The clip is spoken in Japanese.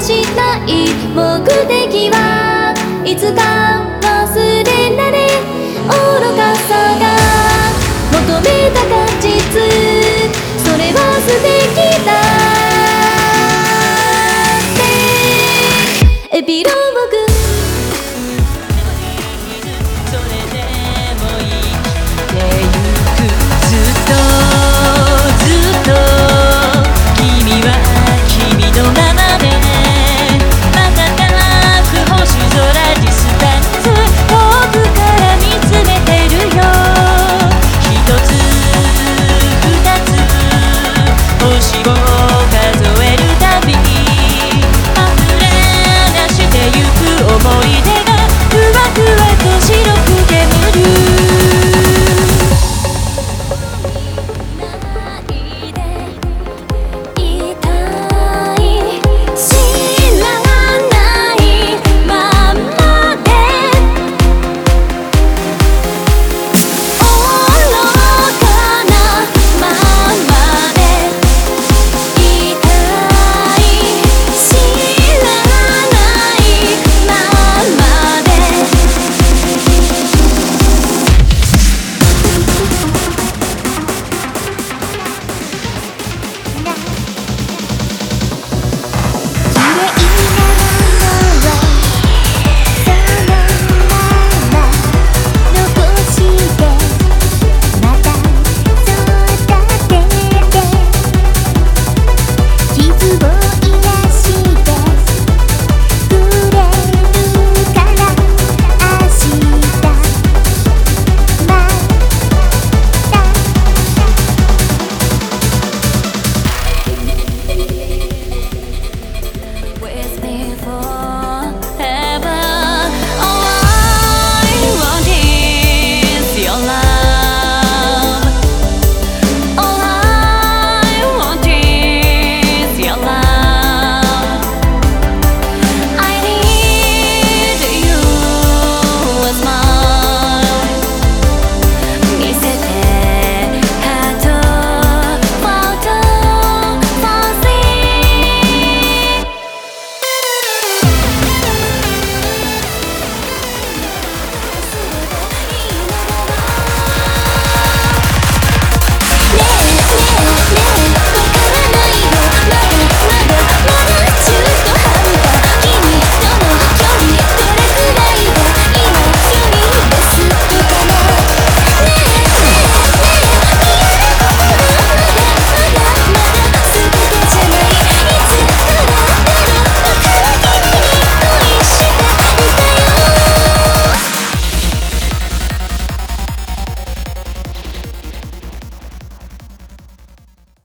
したい目的はいつか忘れられ愚かさが求めた果実。それは素敵だ。